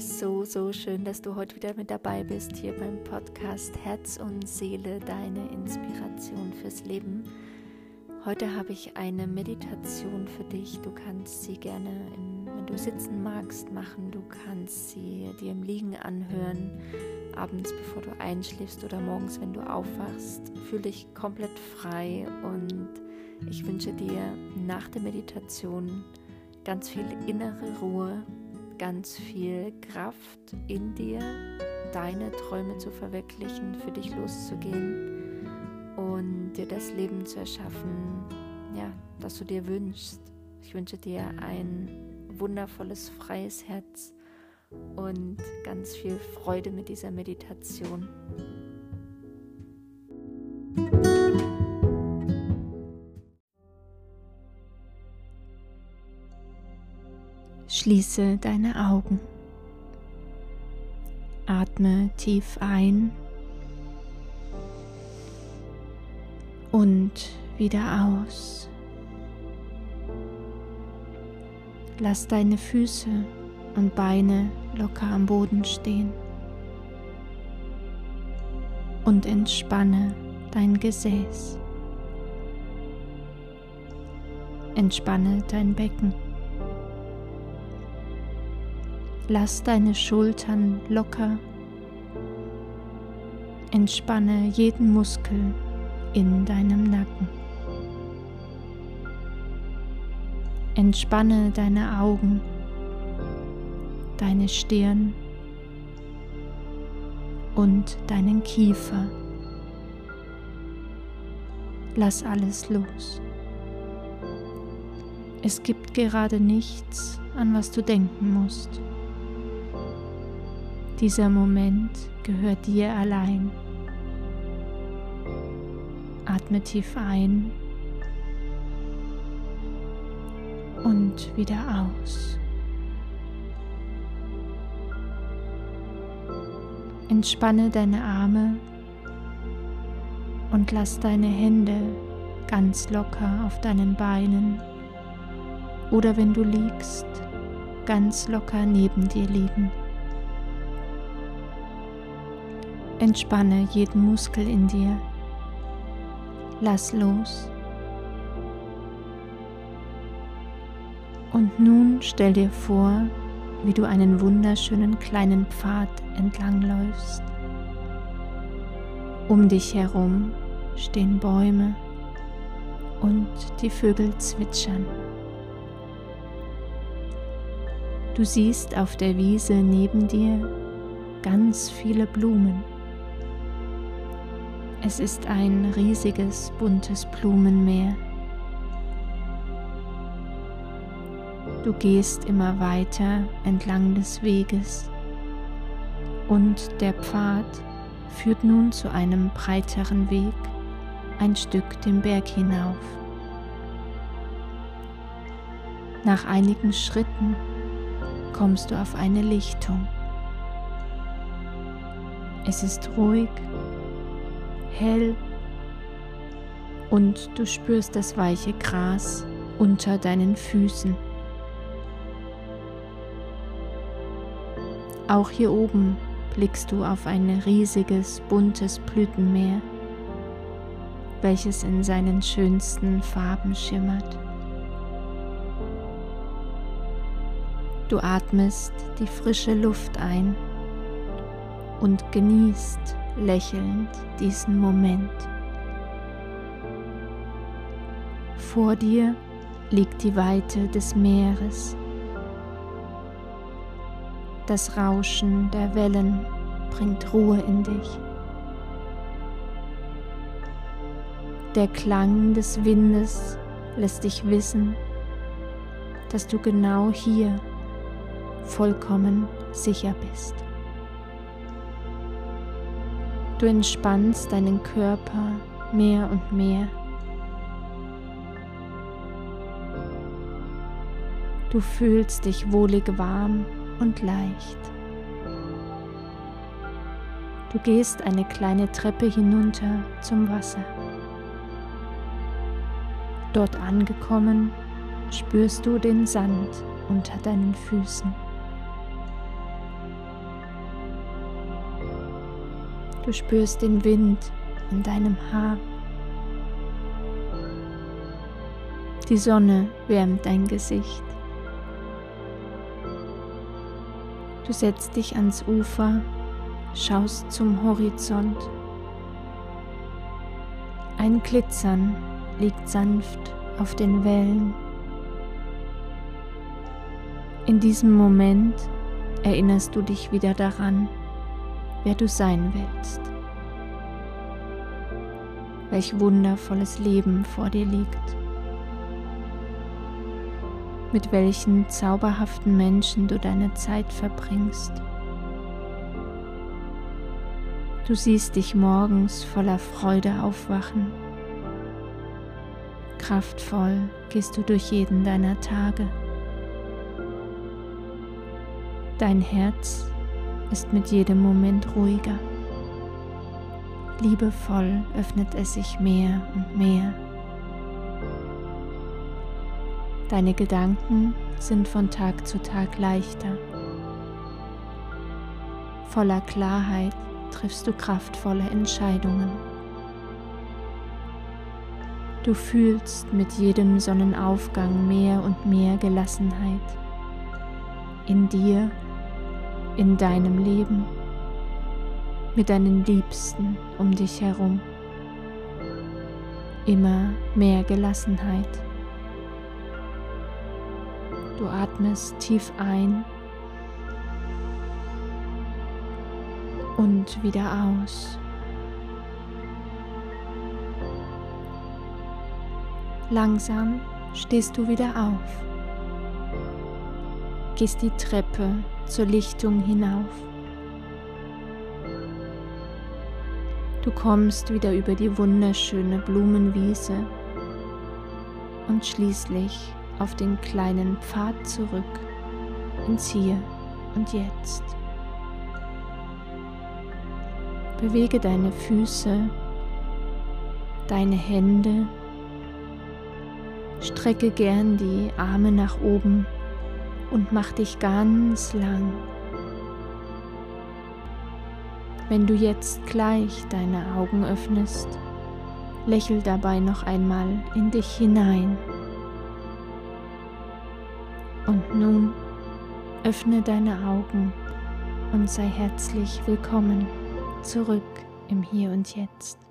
ist so, so schön, dass du heute wieder mit dabei bist hier beim Podcast Herz und Seele, deine Inspiration fürs Leben. Heute habe ich eine Meditation für dich. Du kannst sie gerne, im, wenn du sitzen magst, machen. Du kannst sie dir im Liegen anhören, abends, bevor du einschläfst oder morgens, wenn du aufwachst. Fühl dich komplett frei und ich wünsche dir nach der Meditation ganz viel innere Ruhe ganz viel Kraft in dir, deine Träume zu verwirklichen, für dich loszugehen und dir das Leben zu erschaffen, ja, das du dir wünschst. Ich wünsche dir ein wundervolles, freies Herz und ganz viel Freude mit dieser Meditation. Schließe deine Augen. Atme tief ein und wieder aus. Lass deine Füße und Beine locker am Boden stehen und entspanne dein Gesäß. Entspanne dein Becken. Lass deine Schultern locker. Entspanne jeden Muskel in deinem Nacken. Entspanne deine Augen, deine Stirn und deinen Kiefer. Lass alles los. Es gibt gerade nichts, an was du denken musst. Dieser Moment gehört dir allein. Atme tief ein und wieder aus. Entspanne deine Arme und lass deine Hände ganz locker auf deinen Beinen oder wenn du liegst, ganz locker neben dir liegen. Entspanne jeden Muskel in dir. Lass los. Und nun stell dir vor, wie du einen wunderschönen kleinen Pfad entlangläufst. Um dich herum stehen Bäume und die Vögel zwitschern. Du siehst auf der Wiese neben dir ganz viele Blumen. Es ist ein riesiges buntes Blumenmeer. Du gehst immer weiter entlang des Weges und der Pfad führt nun zu einem breiteren Weg ein Stück den Berg hinauf. Nach einigen Schritten kommst du auf eine Lichtung. Es ist ruhig hell und du spürst das weiche Gras unter deinen Füßen. Auch hier oben blickst du auf ein riesiges, buntes Blütenmeer, welches in seinen schönsten Farben schimmert. Du atmest die frische Luft ein und genießt lächelnd diesen Moment. Vor dir liegt die Weite des Meeres. Das Rauschen der Wellen bringt Ruhe in dich. Der Klang des Windes lässt dich wissen, dass du genau hier vollkommen sicher bist. Du entspannst deinen Körper mehr und mehr. Du fühlst dich wohlig warm und leicht. Du gehst eine kleine Treppe hinunter zum Wasser. Dort angekommen, spürst du den Sand unter deinen Füßen. Du spürst den Wind in deinem Haar. Die Sonne wärmt dein Gesicht. Du setzt dich ans Ufer, schaust zum Horizont. Ein Glitzern liegt sanft auf den Wellen. In diesem Moment erinnerst du dich wieder daran, wer du sein willst. Welch wundervolles Leben vor dir liegt. Mit welchen zauberhaften Menschen du deine Zeit verbringst. Du siehst dich morgens voller Freude aufwachen. Kraftvoll gehst du durch jeden deiner Tage. Dein Herz ist mit jedem Moment ruhiger. Liebevoll öffnet es sich mehr und mehr. Deine Gedanken sind von Tag zu Tag leichter. Voller Klarheit triffst du kraftvolle Entscheidungen. Du fühlst mit jedem Sonnenaufgang mehr und mehr Gelassenheit in dir in deinem Leben, mit deinen Liebsten um dich herum. Immer mehr Gelassenheit. Du atmest tief ein und wieder aus. Langsam stehst du wieder auf gehst die Treppe zur Lichtung hinauf. Du kommst wieder über die wunderschöne Blumenwiese und schließlich auf den kleinen Pfad zurück ins Hier und Jetzt. Bewege deine Füße, deine Hände, strecke gern die Arme nach oben und mach dich ganz lang. Wenn du jetzt gleich deine Augen öffnest, lächel dabei noch einmal in dich hinein. Und nun öffne deine Augen und sei herzlich willkommen zurück im Hier und Jetzt.